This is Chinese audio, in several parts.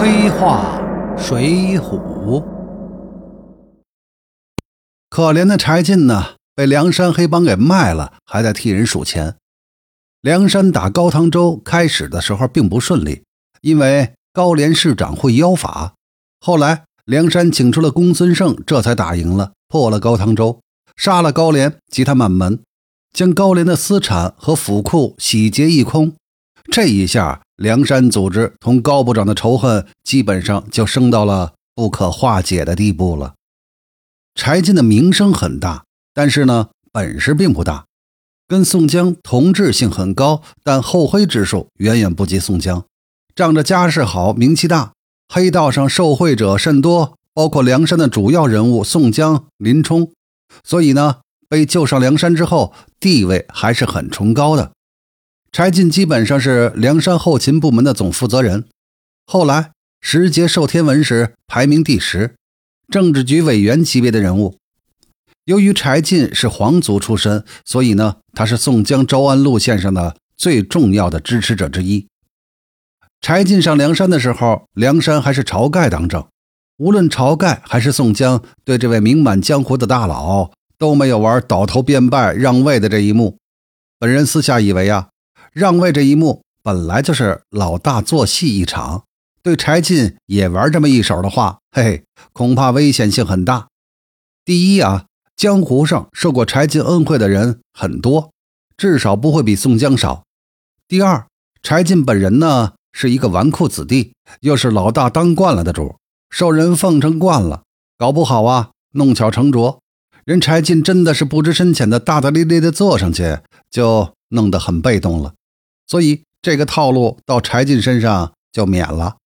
黑化水浒。可怜的柴进呢，被梁山黑帮给卖了，还在替人数钱。梁山打高唐州开始的时候并不顺利，因为高廉市长会妖法。后来梁山请出了公孙胜，这才打赢了，破了高唐州，杀了高廉及他满门，将高廉的私产和府库洗劫一空。这一下，梁山组织同高部长的仇恨基本上就升到了不可化解的地步了。柴进的名声很大，但是呢，本事并不大。跟宋江同质性很高，但厚黑之术远远不及宋江。仗着家世好、名气大，黑道上受贿者甚多，包括梁山的主要人物宋江、林冲。所以呢，被救上梁山之后，地位还是很崇高的。柴进基本上是梁山后勤部门的总负责人，后来十节授天文时排名第十，政治局委员级别的人物。由于柴进是皇族出身，所以呢，他是宋江招安路线上的最重要的支持者之一。柴进上梁山的时候，梁山还是晁盖当政，无论晁盖还是宋江，对这位名满江湖的大佬都没有玩倒头便拜让位的这一幕。本人私下以为啊。让位这一幕本来就是老大做戏一场，对柴进也玩这么一手的话，嘿嘿，恐怕危险性很大。第一啊，江湖上受过柴进恩惠的人很多，至少不会比宋江少。第二，柴进本人呢是一个纨绔子弟，又是老大当惯了的主，受人奉承惯了，搞不好啊，弄巧成拙，人柴进真的是不知深浅的大大咧咧的坐上去，就弄得很被动了。所以这个套路到柴进身上就免了。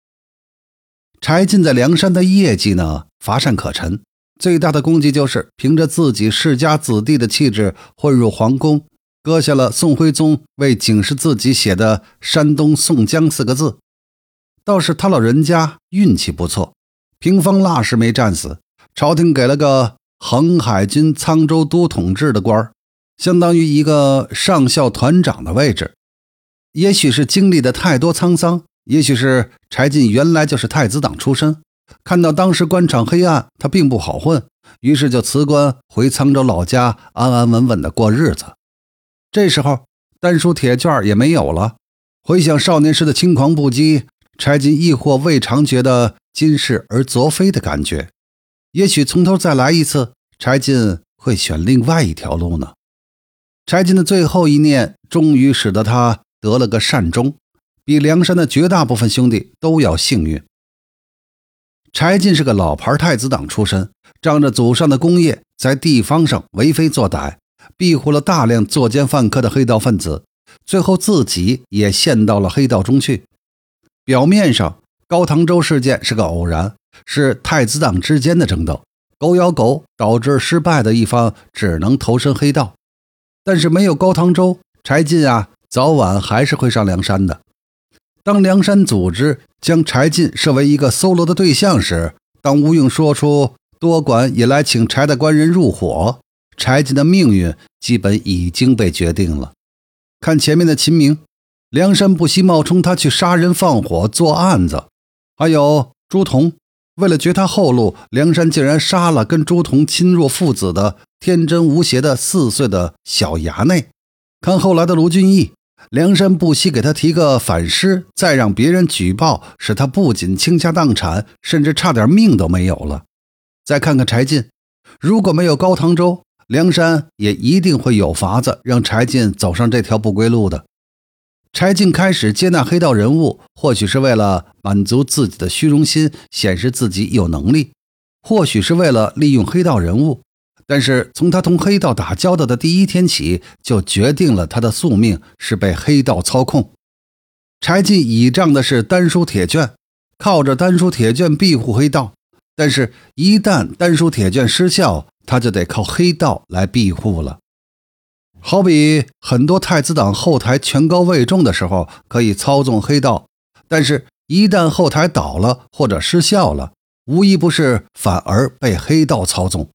柴进在梁山的业绩呢乏善可陈，最大的功绩就是凭着自己世家子弟的气质混入皇宫，割下了宋徽宗为警示自己写的“山东宋江”四个字。倒是他老人家运气不错，平方腊时没战死，朝廷给了个横海军沧州都统制的官儿，相当于一个上校团长的位置。也许是经历的太多沧桑，也许是柴进原来就是太子党出身，看到当时官场黑暗，他并不好混，于是就辞官回沧州老家，安安稳稳的过日子。这时候丹书铁券也没有了，回想少年时的轻狂不羁，柴进亦或未尝觉得今世而昨非的感觉。也许从头再来一次，柴进会选另外一条路呢。柴进的最后一念，终于使得他。得了个善终，比梁山的绝大部分兄弟都要幸运。柴进是个老牌太子党出身，仗着祖上的功业，在地方上为非作歹，庇护了大量作奸犯科的黑道分子，最后自己也陷到了黑道中去。表面上，高唐州事件是个偶然，是太子党之间的争斗，狗咬狗，导致失败的一方只能投身黑道。但是没有高唐州，柴进啊。早晚还是会上梁山的。当梁山组织将柴进设为一个搜罗的对象时，当吴用说出多管也来请柴的官人入伙，柴进的命运基本已经被决定了。看前面的秦明，梁山不惜冒充他去杀人放火做案子；还有朱仝，为了绝他后路，梁山竟然杀了跟朱仝亲若父子的天真无邪的四岁的小衙内。看后来的卢俊义。梁山不惜给他提个反诗，再让别人举报，使他不仅倾家荡产，甚至差点命都没有了。再看看柴进，如果没有高唐州，梁山也一定会有法子让柴进走上这条不归路的。柴进开始接纳黑道人物，或许是为了满足自己的虚荣心，显示自己有能力；或许是为了利用黑道人物。但是从他同黑道打交道的第一天起，就决定了他的宿命是被黑道操控。柴进倚仗的是丹书铁券，靠着丹书铁券庇护黑道。但是，一旦丹书铁券失效，他就得靠黑道来庇护了。好比很多太子党后台权高位重的时候，可以操纵黑道；但是，一旦后台倒了或者失效了，无一不是反而被黑道操纵。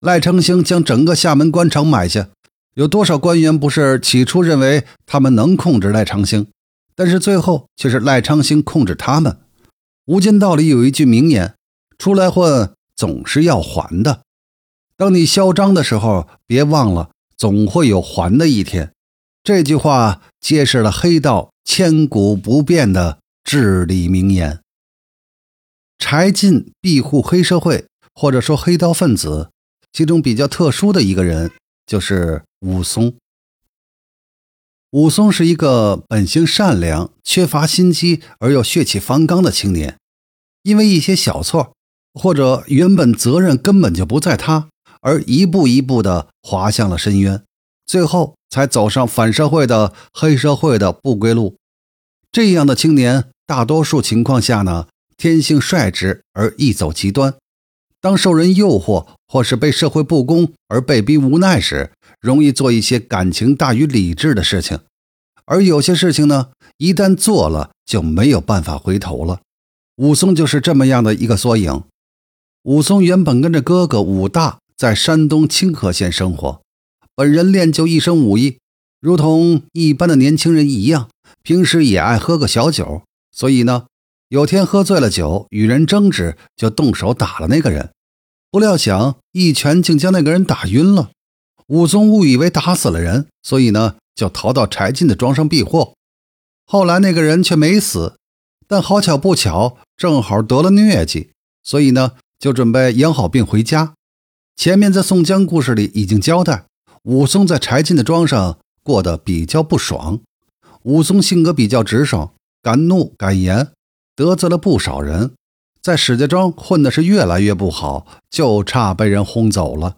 赖昌星将整个厦门官场买下，有多少官员不是起初认为他们能控制赖昌星，但是最后却是赖昌星控制他们。无间道里有一句名言：“出来混，总是要还的。当你嚣张的时候，别忘了，总会有还的一天。”这句话揭示了黑道千古不变的至理名言。柴进庇护黑社会，或者说黑道分子，其中比较特殊的一个人就是武松。武松是一个本性善良、缺乏心机而又血气方刚的青年，因为一些小错，或者原本责任根本就不在他，而一步一步的滑向了深渊，最后才走上反社会的黑社会的不归路。这样的青年，大多数情况下呢？天性率直而易走极端，当受人诱惑或是被社会不公而被逼无奈时，容易做一些感情大于理智的事情。而有些事情呢，一旦做了就没有办法回头了。武松就是这么样的一个缩影。武松原本跟着哥哥武大在山东清河县生活，本人练就一身武艺，如同一般的年轻人一样，平时也爱喝个小酒，所以呢。有天喝醉了酒，与人争执，就动手打了那个人。不料想一拳竟将那个人打晕了。武松误以为打死了人，所以呢就逃到柴进的庄上避祸。后来那个人却没死，但好巧不巧，正好得了疟疾，所以呢就准备养好病回家。前面在宋江故事里已经交代，武松在柴进的庄上过得比较不爽。武松性格比较直爽，敢怒敢言。得罪了不少人，在史家庄混的是越来越不好，就差被人轰走了。